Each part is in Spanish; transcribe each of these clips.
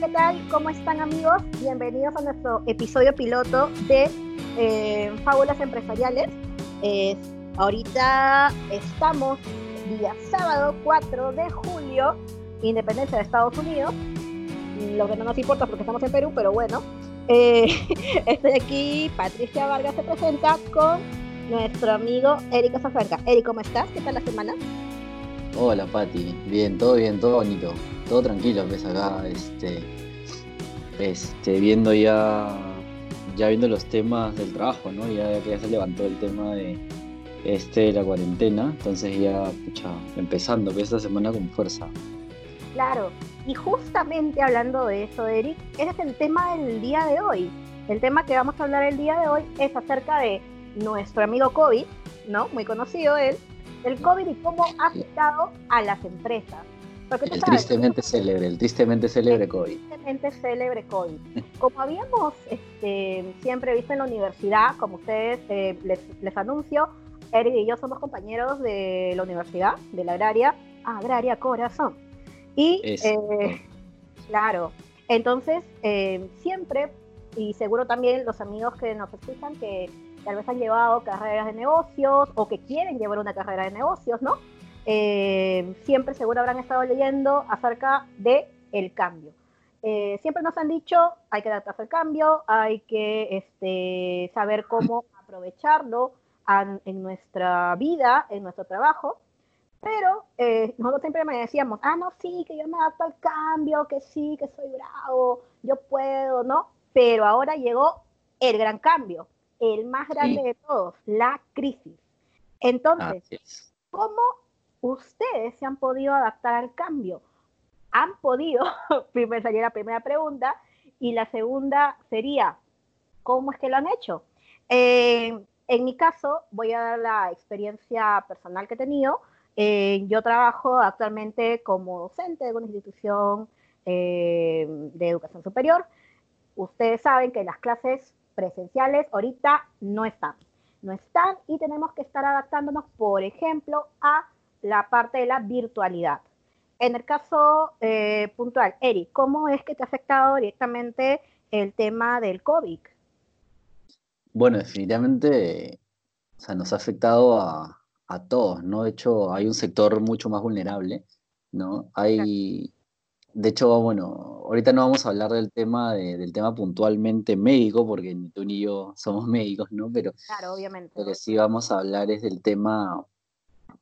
¿qué tal? ¿Cómo están amigos? Bienvenidos a nuestro episodio piloto de eh, Fábulas Empresariales. ahorita estamos día sábado 4 de julio, independencia de Estados Unidos, lo que no nos importa porque estamos en Perú, pero bueno. Eh, estoy aquí, Patricia Vargas se presenta con nuestro amigo Eric Zafranca. Eric, ¿cómo estás? ¿Qué tal la semana? Hola Pati, bien, todo bien, todo bonito, todo tranquilo, ves acá, este, este, viendo ya, ya viendo los temas del trabajo, ¿no? Ya que ya se levantó el tema de este la cuarentena, entonces ya, pucha, empezando esta semana con fuerza. Claro, y justamente hablando de eso, Eric, ese es el tema del día de hoy. El tema que vamos a hablar el día de hoy es acerca de nuestro amigo COVID, ¿no? Muy conocido él, el COVID y cómo ha afectado a las empresas. El tristemente célebre, el tristemente célebre COVID. tristemente célebre COVID. Como habíamos este, siempre visto en la universidad, como ustedes eh, les, anuncio, Eric y yo somos compañeros de la universidad, de la agraria, agraria corazón. Y, eh, claro, entonces eh, siempre, y seguro también los amigos que nos escuchan, que tal vez han llevado carreras de negocios o que quieren llevar una carrera de negocios, ¿no? Eh, siempre seguro habrán estado leyendo acerca de el cambio. Eh, siempre nos han dicho, hay que adaptarse al cambio, hay que este, saber cómo aprovecharlo en nuestra vida, en nuestro trabajo, pero eh, nosotros siempre me decíamos, ah, no, sí, que yo me adapto al cambio, que sí, que soy bravo, yo puedo, ¿no? Pero ahora llegó el gran cambio el más grande de todos, la crisis. Entonces, ¿cómo ustedes se han podido adaptar al cambio? ¿Han podido? Primero sería la primera pregunta. Y la segunda sería, ¿cómo es que lo han hecho? Eh, en mi caso, voy a dar la experiencia personal que he tenido. Eh, yo trabajo actualmente como docente de una institución eh, de educación superior. Ustedes saben que las clases presenciales ahorita no están. No están y tenemos que estar adaptándonos, por ejemplo, a la parte de la virtualidad. En el caso eh, puntual, Eric, ¿cómo es que te ha afectado directamente el tema del COVID? Bueno, definitivamente, o sea, nos ha afectado a, todos, ¿no? De hecho, hay un sector mucho más vulnerable, ¿no? Hay, de hecho, bueno, ahorita no vamos a hablar del tema, del tema puntualmente médico, porque ni tú ni yo somos médicos, ¿no? Pero, claro, obviamente. Que sí vamos a hablar es del tema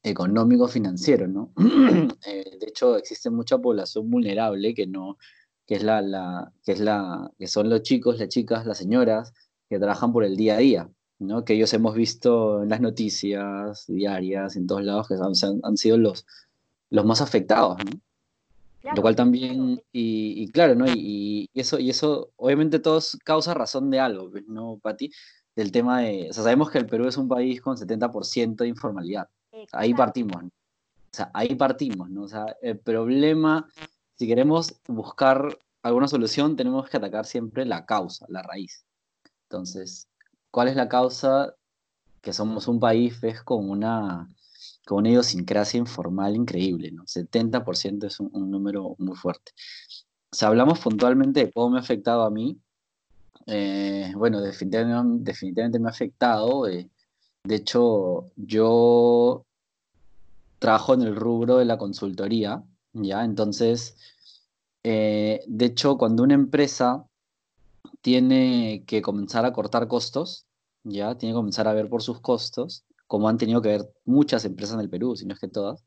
económico financiero, ¿no? Eh, de hecho, existe mucha población vulnerable que no, que es la, la, que es la, que son los chicos, las chicas, las señoras que trabajan por el día a día, ¿no? Que ellos hemos visto en las noticias diarias, en todos lados, que han, han sido los, los más afectados, ¿no? lo cual también, y, claro, ¿no? Y, eso, y eso, obviamente, todos causa razón de algo, pues, ¿no, Pati? Del tema de, o sea, sabemos que el Perú es un país con 70% de informalidad. Ahí partimos, ¿no? O sea, ahí partimos, ¿no? O sea, el problema, si queremos buscar alguna solución, tenemos que atacar siempre la causa, la raíz. Entonces, ¿cuál es la causa? Que somos un país, ves, con una con una idiosincrasia informal increíble, ¿no? 70% es un, número muy fuerte. Si hablamos puntualmente de cómo me ha afectado a mí, eh, bueno, definitivamente, me ha afectado. Eh, de hecho, yo trabajo en el rubro de la consultoría, ¿ya? Entonces, eh, de hecho, cuando una empresa tiene que comenzar a cortar costos, ¿ya? Tiene que comenzar a ver por sus costos, como han tenido que ver muchas empresas en el Perú, si no es que todas,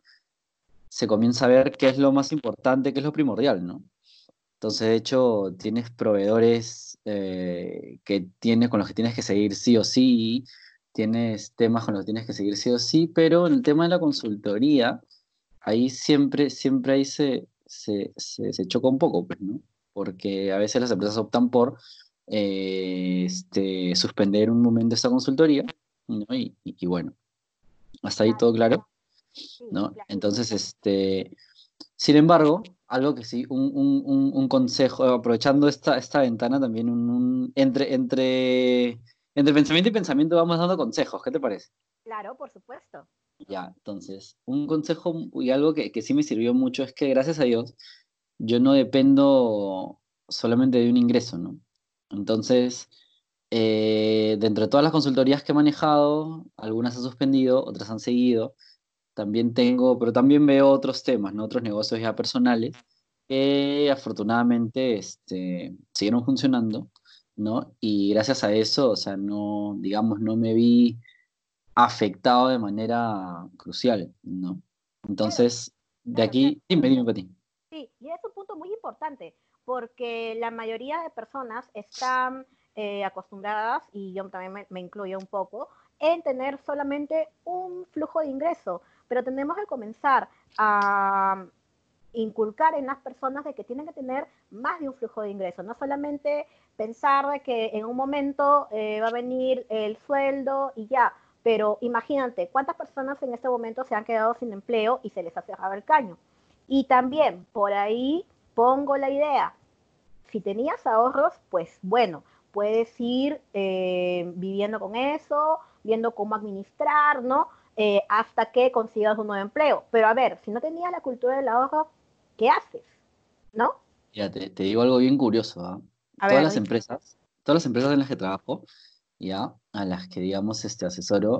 se comienza a ver qué es lo más importante, qué es lo primordial, ¿no? Entonces, de hecho, tienes proveedores eh, que tienes, con los que tienes que seguir sí o sí, tienes temas con los que tienes que seguir sí o sí, pero en el tema de la consultoría, ahí siempre, siempre ahí se, se, se, choca un poco, pues, ¿no? Porque a veces las empresas optan por eh, este, suspender un momento esta consultoría y, bueno, hasta ahí todo claro, ¿no? Entonces, este, sin embargo, algo que sí, un, consejo, aprovechando esta, esta ventana también, un, entre, entre, entre pensamiento y pensamiento vamos dando consejos, ¿qué te parece? Claro, por supuesto. Ya, entonces, un consejo y algo que, que sí me sirvió mucho es que gracias a Dios, yo no dependo solamente de un ingreso, ¿no? Entonces, eh, dentro de todas las consultorías que he manejado, algunas han suspendido, otras han seguido. También tengo, pero también veo otros temas, ¿no? Otros negocios ya personales que afortunadamente este, siguieron funcionando, ¿no? Y gracias a eso, o sea, no, digamos, no me vi afectado de manera crucial, ¿no? Entonces, de aquí, dime, dime, Pati. Sí, y es un punto muy importante, porque la mayoría de personas están eh, acostumbradas, y yo también me, incluyo un poco, en tener solamente un flujo de ingreso, pero tenemos que comenzar a inculcar en las personas de que tienen que tener más de un flujo de ingreso, no solamente pensar de que en un momento eh, va a venir el sueldo y ya, pero imagínate cuántas personas en este momento se han quedado sin empleo y se les ha cerrado el caño. Y también por ahí pongo la idea, si tenías ahorros, pues bueno, puedes ir eh, viviendo con eso, viendo cómo administrar, ¿no? Eh, hasta que consigas un nuevo empleo. Pero a ver, si no tenías la cultura del ahorro, ¿qué haces? ¿No? Ya, te, digo algo bien curioso. ¿ah? Todas las empresas, todas las empresas en las que trabajo, ya, a las que, digamos, este, asesoro,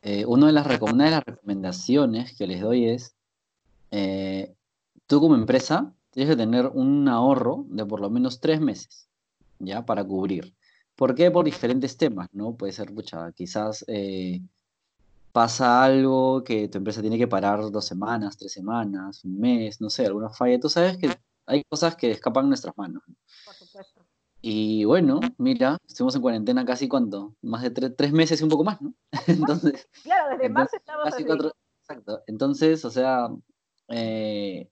eh, una, de las, una de las recomendaciones que les doy es, eh, tú como empresa tienes que tener un ahorro de por lo menos tres meses, ¿ya? Para cubrir. ¿Por qué? Por diferentes temas, ¿no? Puede ser, pucha, quizás eh, pasa algo que tu empresa tiene que parar dos semanas, tres semanas, un mes, no sé, alguna falla. Tú sabes que hay cosas que escapan nuestras manos. Por supuesto. Y bueno, mira, estuvimos en cuarentena casi cuánto, más de tres, meses y un poco más, ¿no? entonces, claro, desde marzo estamos casi cuatro, Exacto. Entonces, o sea, eh,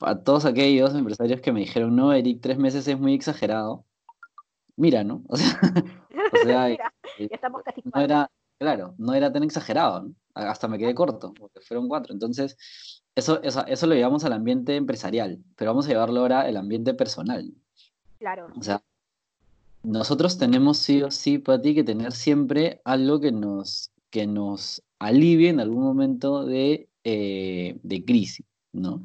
a todos aquellos empresarios que me dijeron, no, Eric, tres meses es muy exagerado. Mira, ¿no? O sea, o sea mira, eh, ya estamos casi no era, claro, no era tan exagerado, ¿no? hasta me quedé corto, porque fueron cuatro. Entonces, eso, eso, eso lo llevamos al ambiente empresarial, pero vamos a llevarlo ahora al ambiente personal. Claro. O sea, nosotros tenemos sí o sí, para ti, que tener siempre algo que nos, que nos alivie en algún momento de, eh, de crisis, ¿no?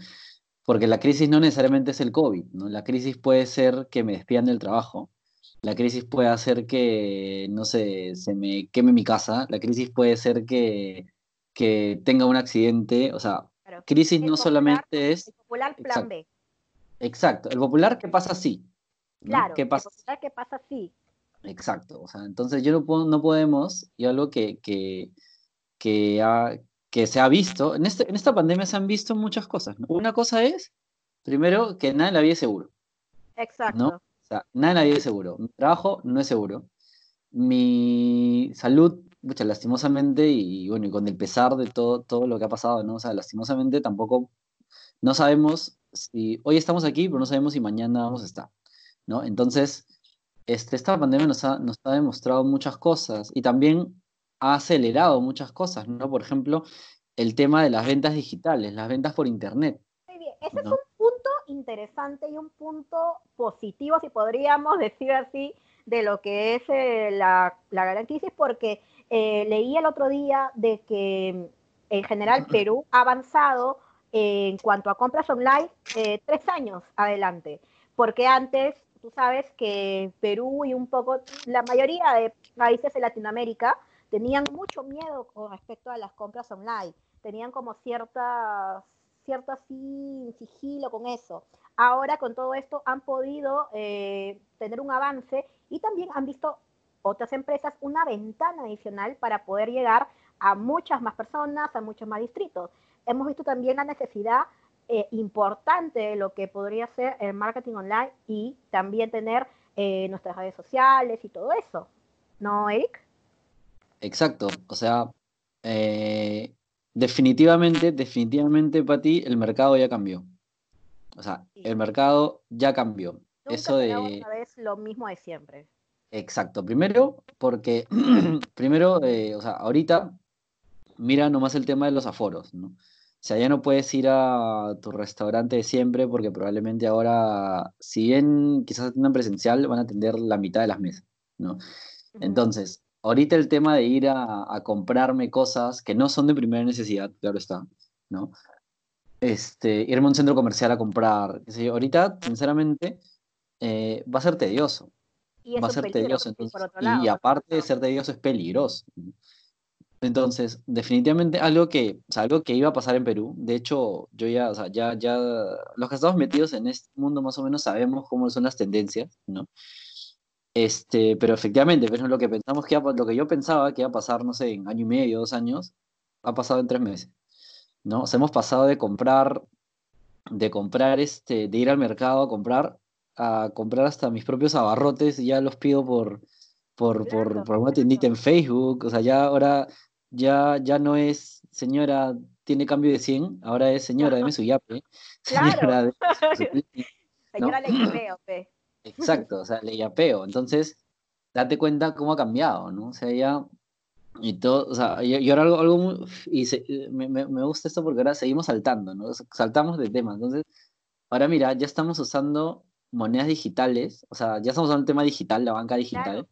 Porque la crisis no necesariamente es el COVID, ¿no? La crisis puede ser que me despidan del trabajo, la crisis puede hacer que, no sé, se me queme mi casa, la crisis puede ser que, que tenga un accidente, o sea, crisis no solamente es... El popular plan B. Exacto, el popular que pasa así, Claro, ¿Qué pasa? que pasa así. Exacto, o sea, entonces yo no, puedo, no podemos, y algo que, que, que, que se ha visto, en, este, en esta pandemia se han visto muchas cosas. Una cosa es, primero, que nada en la vida es seguro. Exacto. ¿no? O sea, nada la vida es seguro. Mi trabajo no es seguro. Mi salud, mucha, lastimosamente, y bueno, y con el pesar de todo, todo lo que ha pasado, ¿no? O sea, lastimosamente tampoco, no sabemos si hoy estamos aquí, pero no sabemos si mañana vamos a estar. ¿no? Entonces, este, esta pandemia nos ha, nos ha demostrado muchas cosas y también ha acelerado muchas cosas, ¿no? Por ejemplo, el tema de las ventas digitales, las ventas por Internet. Muy bien, ese es un interesante y un punto positivo, si podríamos decir así, de lo que es eh, la, la, gran crisis, porque eh, leí el otro día de que en general Perú ha avanzado en cuanto a compras online eh, tres años adelante, porque antes tú sabes que Perú y un poco la mayoría de países de Latinoamérica tenían mucho miedo con respecto a las compras online, tenían como cierta, cierto así sigilo con eso. Ahora con todo esto han podido eh, tener un avance y también han visto otras empresas una ventana adicional para poder llegar a muchas más personas, a muchos más distritos. Hemos visto también la necesidad eh, importante lo que podría ser el marketing online y también tener eh, nuestras redes sociales y todo eso. ¿No, Eric? Exacto. O sea, eh, definitivamente, definitivamente, para ti, el mercado ya cambió. O sea, el mercado ya cambió. eso de. Otra vez lo mismo de siempre. Exacto. Primero, porque, primero, o sea, ahorita, mira nomás el tema de los aforos, ¿no? O sea, ya no puedes ir a tu restaurante de siempre porque probablemente ahora, si bien quizás atiendan presencial, van a atender la mitad de las mesas, ¿no? Entonces, ahorita el tema de ir a, comprarme cosas que no son de primera necesidad, claro está, ¿no? Este, irme a un centro comercial a comprar. Ahorita, sinceramente, eh, va a ser tedioso. Y va a ser tedioso. entonces, otro y lado. aparte de ser tedioso, es peligroso. Entonces, definitivamente algo que, o sea, algo que iba a pasar en Perú, de hecho, yo ya, o sea, ya, ya, los que estamos metidos en este mundo más o menos sabemos cómo son las tendencias, ¿no? Este, pero efectivamente, pero lo que pensamos que lo que yo pensaba que iba a pasar, no sé, en año y medio, dos años, ha pasado en tres meses, ¿no? O sea, hemos pasado de comprar, de comprar, este, de ir al mercado a comprar, a comprar hasta mis propios abarrotes y ya los pido por, por, por, Claro, por una tiendita en Facebook, o sea, ya ahora, ya, ya no es, señora, tiene cambio de 100, ahora es, señora, deme su yape, señora, Claro. su Play", Señora ¿no? le creo, pe. Exacto, o sea, le yapeo. Entonces, date cuenta cómo ha cambiado, ¿no? O sea, ya. Y todo, o sea, y, y ahora algo, algo muy- y se- me, me- gusta esto porque ahora seguimos saltando, ¿no? Saltamos de tema. Entonces, ahora mira, ya estamos usando monedas digitales, o sea, ya estamos usando el tema digital, la banca digital. Claro.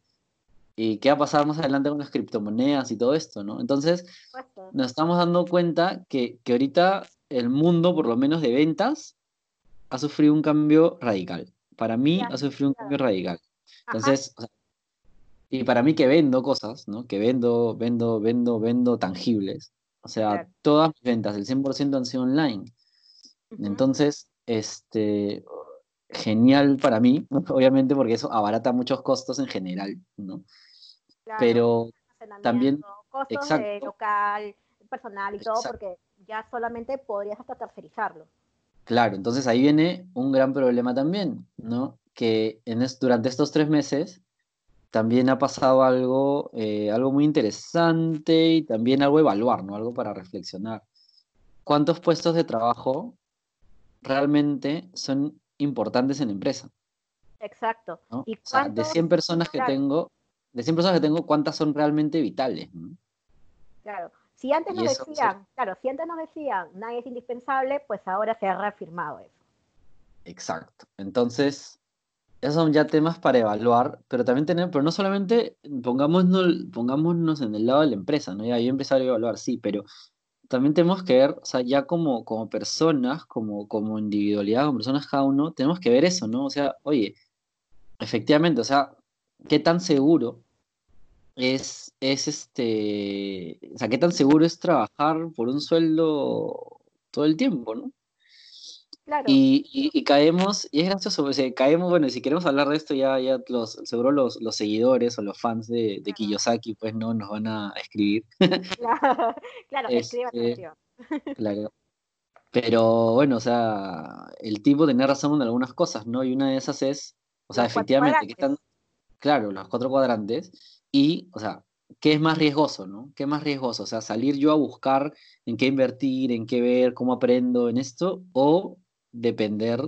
¿Y qué va a pasar más adelante con las criptomonedas y todo esto, ¿no? Entonces, nos estamos dando cuenta que, que ahorita el mundo, por lo menos de ventas, ha sufrido un cambio radical. Para mí ha sufrido un cambio radical. Entonces, o sea, y para mí que vendo cosas, ¿no? Que vendo, vendo, vendo, vendo tangibles. O sea, Claro. todas mis ventas, el 100% han sido online. Entonces, este, genial para mí, obviamente porque eso abarata muchos costos en general, ¿no? Claro, Pero también- costos de exacto. local, personal y todo, porque ya solamente podrías hasta tercerizarlo. Claro, entonces ahí viene un gran problema también, ¿no? Que en es- durante estos tres meses también ha pasado algo, eh, algo muy interesante y también algo a evaluar, ¿no? Algo para reflexionar. ¿Cuántos puestos de trabajo realmente son importantes en la empresa? Exacto. ¿no? ¿Y O sea, de cuántos- 100 personas que claro. tengo, de 100 personas que tengo, ¿cuántas son realmente vitales? ¿no? Claro. Si antes nos eso, decían, claro, si antes nos decían nadie es indispensable, pues ahora se ha reafirmado eso. Exacto. Entonces, esos son ya temas para evaluar, pero también tener, pero no solamente pongámonos, pongámonos en el lado de la empresa, ¿no? Ya yo empezar a evaluar, sí, pero también tenemos que ver, o sea, ya como, como personas, como, como individualidad, como personas cada uno, tenemos que ver eso, ¿no? O sea, oye, efectivamente, o sea, ¿qué tan seguro es, es este, o sea, qué tan seguro es trabajar por un sueldo todo el tiempo, ¿no? Claro. Y, y- y caemos, y es gracioso, o sea, caemos, bueno, y si queremos hablar de esto, ya, ya los, seguro los, los seguidores o los fans de, de Kiyosaki, pues no nos van a escribir, Claro, claro escribe Este, claro. Pero bueno, o sea, el tipo tenía razón en algunas cosas, ¿no? Y una de esas es, o sea, Los efectivamente, ¿qué tan, cuadrantes. claro, los cuatro cuadrantes, y, o sea, ¿qué es más riesgoso, no? ¿Qué es más riesgoso? O sea, salir yo a buscar en qué invertir, en qué ver, cómo aprendo en esto, o depender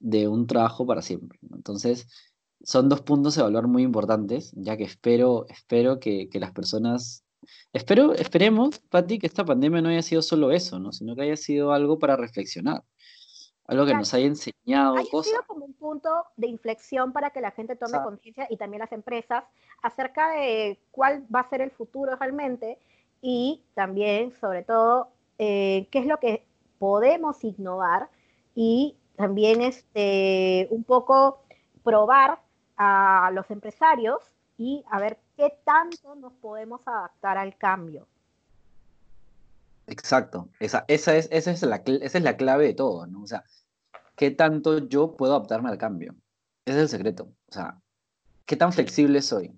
de un trabajo para siempre. Entonces, son dos puntos a evaluar muy importantes, ya que espero, espero que, que las personas, espero, esperemos, Pati, que esta pandemia no haya sido solo eso, ¿no? Sino que haya sido algo para reflexionar, algo que Claro. nos haya enseñado cosas. sido como un punto de inflexión para que la gente tome conciencia y también las empresas acerca de cuál va a ser el futuro realmente y también, sobre todo, eh, qué es lo que podemos innovar y también este, un poco probar a los empresarios y a ver qué tanto nos podemos adaptar al cambio. Exacto, esa, esa, es, esa, es la, esa es la clave de todo, ¿no? O sea, ¿qué tanto yo puedo adaptarme al cambio? Ese es el secreto. O sea, ¿qué tan flexible soy? ¿no?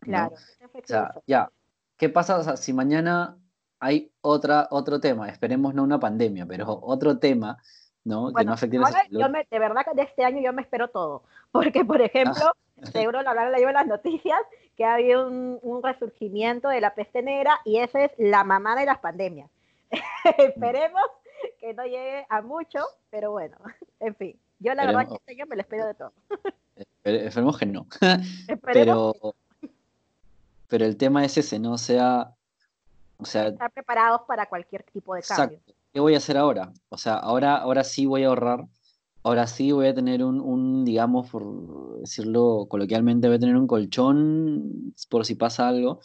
Claro. O sea, ya, ¿qué pasa o sea, si mañana hay otra, otro tema? Esperemos no una pandemia, pero otro tema, ¿no? que Bueno, no afecte la ahora yo me- de verdad que de este año yo me espero todo, porque por ejemplo, Ah. Seguro lo leído en las noticias, que ha habido un, un resurgimiento de la peste negra y esa es la mamá de las pandemias. Esperemos que no llegue a mucho, pero bueno, en fin, yo la verdad que Esperemos. este me lo espero de todo. Espe- Esperemos que no. Esperemos Pero, pero el tema es ese, ¿no? O sea, o sea, estar preparados para cualquier tipo de cambio. Exacto. ¿Qué voy a hacer ahora? O sea, ahora, ahora sí voy a ahorrar. Ahora sí voy a tener un, un, digamos, por decirlo coloquialmente, voy a tener un colchón por si pasa algo.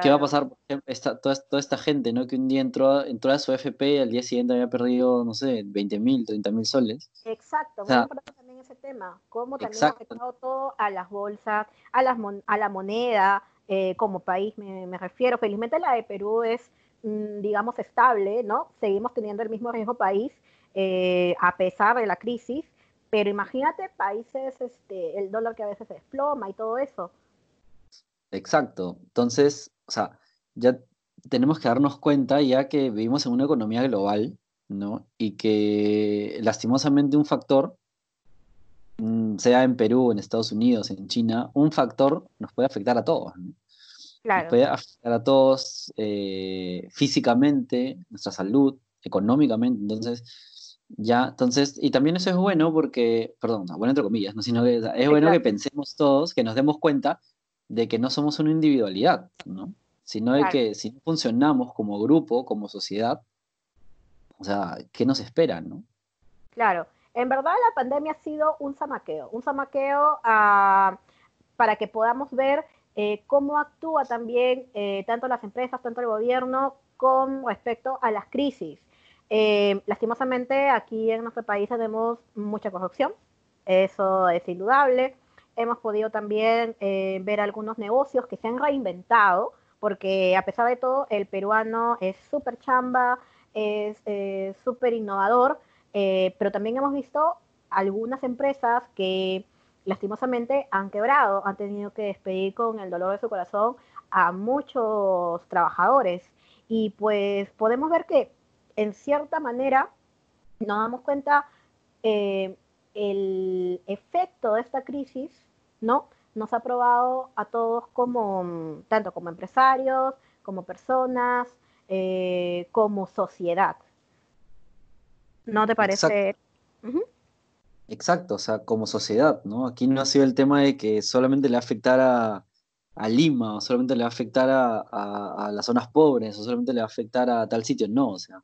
¿Qué va a pasar, esta, toda, toda, esta gente, ¿no? Que un día entró, entró a su FP y al día siguiente había perdido, no sé, 20 mil, 30 mil soles. Exacto, muy importante también ese tema. Cómo también ha afectado todo a las bolsas, a, las a la moneda, eh, como país me, me, refiero. Felizmente la de Perú es, mm, digamos, estable, ¿no? Seguimos teniendo el mismo riesgo país eh, a pesar de la crisis, pero imagínate países, este, el dólar que a veces se desploma y todo eso. Exacto. Entonces, o sea, ya tenemos que darnos cuenta ya que vivimos en una economía global, ¿no? Y que lastimosamente un factor, mm, sea en Perú, en Estados Unidos, en China, un factor nos puede afectar a todos. Claro. Nos puede afectar a todos eh, físicamente, nuestra salud, económicamente. Entonces, ya, entonces, y también eso es bueno porque, perdón, bueno entre comillas, ¿no? sino que es bueno que pensemos todos, que nos demos cuenta de que no somos una individualidad, ¿no? Sino de que si no funcionamos como grupo, como sociedad, o sea, ¿qué nos espera, no? Claro, en verdad la pandemia ha sido un zamaqueo, un zamaqueo ah, para que podamos ver eh, cómo actúa también eh, tanto las empresas, tanto el gobierno con respecto a las crisis. Eh, lastimosamente aquí en nuestro país tenemos mucha corrupción, eso es indudable hemos podido también eh, ver algunos negocios que se han reinventado, porque a pesar de todo, el peruano es súper chamba, es eh, súper innovador, eh, pero también hemos visto algunas empresas que lastimosamente han quebrado, han tenido que despedir con el dolor de su corazón a muchos trabajadores. Y pues podemos ver que en cierta manera nos damos cuenta el efecto de esta crisis ¿no? Nos ha probado a todos como, tanto como empresarios, como personas, eh, como sociedad. ¿No te parece? Exacto. o sea, como sociedad, ¿no? Aquí no ha sido el tema de que solamente le va a afectar a, Lima, o solamente le va a afectar a, las zonas pobres, o solamente le va a afectar a tal sitio, no, o sea,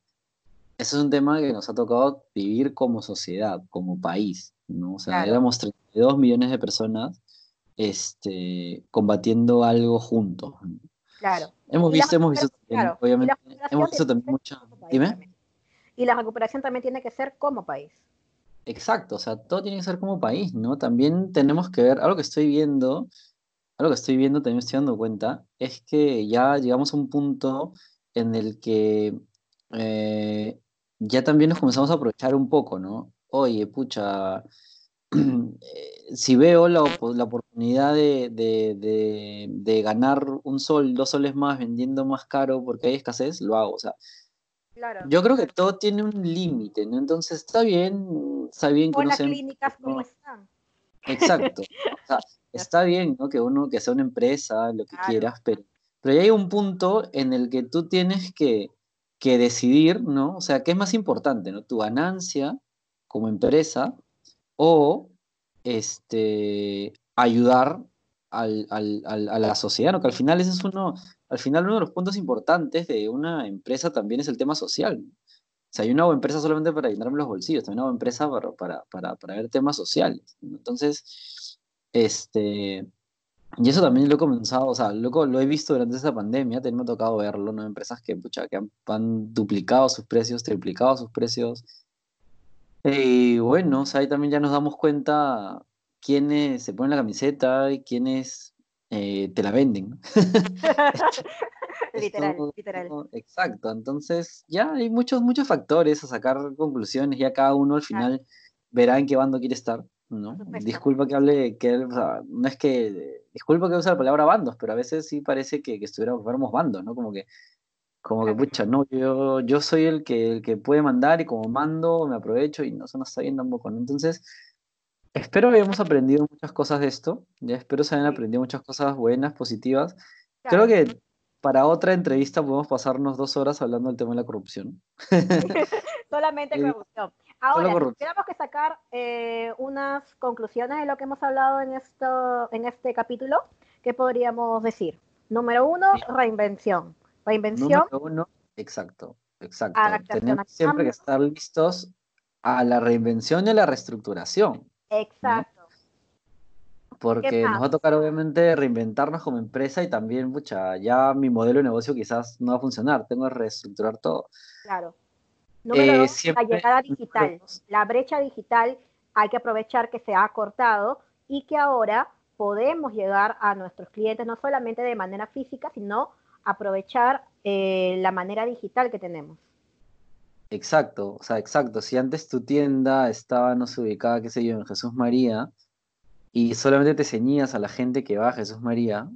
ese es un tema que nos ha tocado vivir como sociedad, como país, ¿no? O sea, éramos 32 millones de personas este, combatiendo algo juntos. Claro. Hemos visto, hemos visto, obviamente, hemos visto también mucho. Dime. Y la recuperación también tiene que ser como país. Exacto, o sea, todo tiene que ser como país, ¿no? También tenemos que ver, algo que estoy viendo, algo que estoy viendo, también estoy dando cuenta, es que ya llegamos a un punto en el que eh, ya también nos comenzamos a aprovechar un poco, ¿no? Oye, pucha, Eh, si veo la, la oportunidad de, de, de, ganar un sol, dos soles más vendiendo más caro porque hay escasez, lo hago. O sea, yo creo que todo tiene un límite, ¿no? Entonces está bien, está bien que las clínicas como están. Exacto. está bien, ¿no? Que uno, que sea una empresa, lo que quieras, pero, pero hay un punto en el que tú tienes que, que decidir, ¿no? O sea, ¿qué es más importante, ¿no? Tu ganancia como empresa o este, ayudar al, al, a la sociedad, ¿no? que al final ese es uno, al final uno de los puntos importantes de una empresa también es el tema social. O sea, hay una empresa solamente para llenarme los bolsillos, también una empresa para, para, para, para ver temas sociales. Entonces, este, y eso también lo he comenzado, o sea, lo, lo he visto durante esa pandemia, también me ha tocado verlo, ¿no? Empresas que, pucha, que han, han, duplicado sus precios, triplicado sus precios, y bueno, ahí también ya nos damos cuenta quiénes se ponen la camiseta y quiénes eh, te la venden. literal, literal. Exacto, entonces ya hay muchos, muchos factores a sacar conclusiones, ya cada uno al final verá en qué bando quiere estar. ¿No? Disculpa que hable, que, no es que, disculpa que use la palabra bandos, pero a veces sí parece que, que estuviéramos bandos, ¿no? Como que como que, pucha, no, yo, yo soy el que, el que puede mandar y como mando me aprovecho y no se nos está yendo tampoco. ¿no? Entonces, espero que hayamos aprendido muchas cosas de esto. Ya espero se hayan aprendido muchas cosas buenas, positivas. Creo que para otra entrevista podemos pasarnos dos horas hablando del tema de la corrupción. Solamente corrupción. Ahora, tenemos que sacar eh, unas conclusiones de lo que hemos hablado en, esto, en este capítulo. ¿Qué podríamos decir? Número uno, reinvención. Reinvención. uno, exacto, exacto. Tenemos siempre que estar listos a la reinvención y a la reestructuración. Exacto. porque nos va a tocar obviamente reinventarnos como empresa y también, pucha, ya mi modelo de negocio quizás no va a funcionar, tengo que reestructurar todo. Claro. Número eh, la llegada digital. La brecha digital hay que aprovechar que se ha cortado y que ahora podemos llegar a nuestros clientes no solamente de manera física, sino aprovechar eh, la manera digital que tenemos. Exacto, o sea, exacto. Si antes tu tienda estaba, no sé, ubicada, qué sé yo, en Jesús María, y solamente te ceñías a la gente que va a Jesús María,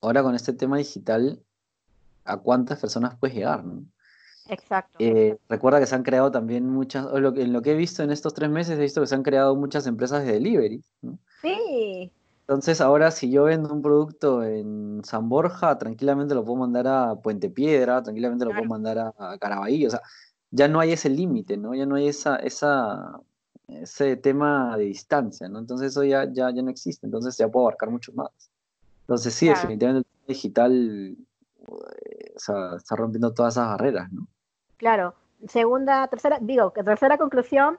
ahora con este tema digital, ¿a cuántas personas puedes llegar? Exacto. Eh, recuerda que se han creado también muchas, o lo, en lo que he visto en estos tres meses, he visto que se han creado muchas empresas de delivery. Sí. Entonces ahora si yo vendo un producto en San Borja, tranquilamente lo puedo mandar a Puente Piedra, tranquilamente lo puedo mandar a, a Caraballo, o sea, ya no hay ese límite, ¿no? Ya no hay esa, esa, ese tema de distancia, ¿no? Entonces eso ya, ya, ya no existe, entonces ya puedo abarcar mucho más. Entonces sí, definitivamente el digital o sea, está rompiendo todas esas barreras, ¿no? Claro. Segunda, tercera, digo, tercera conclusión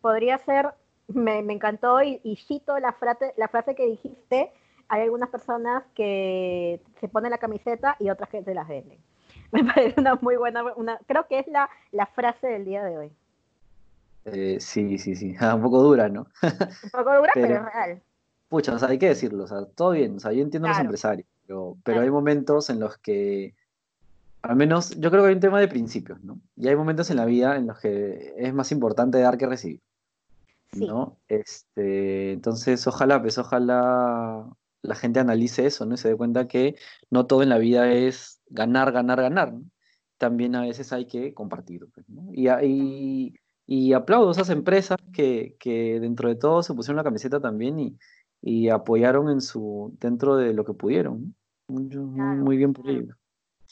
podría ser, me, encantó y, cito la frase, la frase que dijiste, hay algunas personas que se ponen la camiseta y otras que se las venden. Me parece una muy buena, una, creo que es la, la frase del día de hoy. Eh, sí, sí, sí, un poco dura, ¿no? un poco dura, pero, es real. Pucha, o sea, hay que decirlo, o sea, todo bien, o sea, yo entiendo a los empresarios, pero, hay momentos en los que, al menos, yo creo que hay un tema de principios, ¿no? Y hay momentos en la vida en los que es más importante dar que recibir, ¿no? Este, entonces, ojalá, pues, ojalá la gente analice eso, ¿no? Y se dé cuenta que no todo en la vida es ganar, ganar, ganar, ¿no? También a veces hay que compartir, pues, ¿no? Y, y, y aplaudo a esas empresas que, que, dentro de todo se pusieron la camiseta también y, y apoyaron en su, dentro de lo que pudieron. Muy, bien por ello.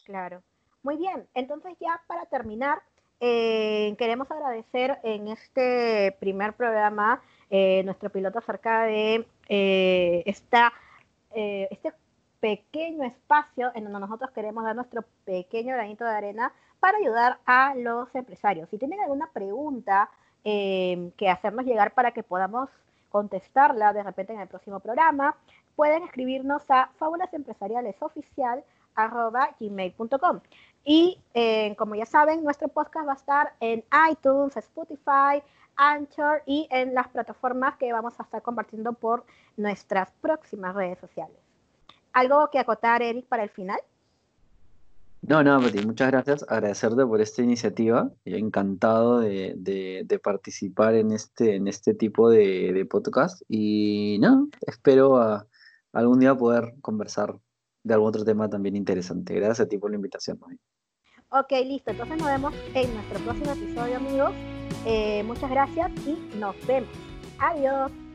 Claro. Muy bien. Entonces ya para terminar, eh, queremos agradecer en este primer programa eh, nuestro piloto acerca de eh, esta, este pequeño espacio en donde nosotros queremos dar nuestro pequeño granito de arena para ayudar a los empresarios. Si tienen alguna pregunta que hacernos llegar para que podamos contestarla de repente en el próximo programa, pueden escribirnos a fabulasempresarialesoficial.gmail.com Y eh, como ya saben, nuestro podcast va a estar en iTunes, Spotify, Anchor y en las plataformas que vamos a estar compartiendo por nuestras próximas redes sociales. ¿Algo que acotar, Eric, para el final? No, no, muchas gracias. Agradecerte por esta iniciativa. Encantado de, participar en este, en este tipo de, podcast. Y no, espero algún día poder conversar de algún otro tema también interesante. Gracias a ti por la invitación. Ok, listo. Entonces nos vemos en nuestro próximo episodio, amigos. Eh, muchas gracias y nos vemos. Adiós.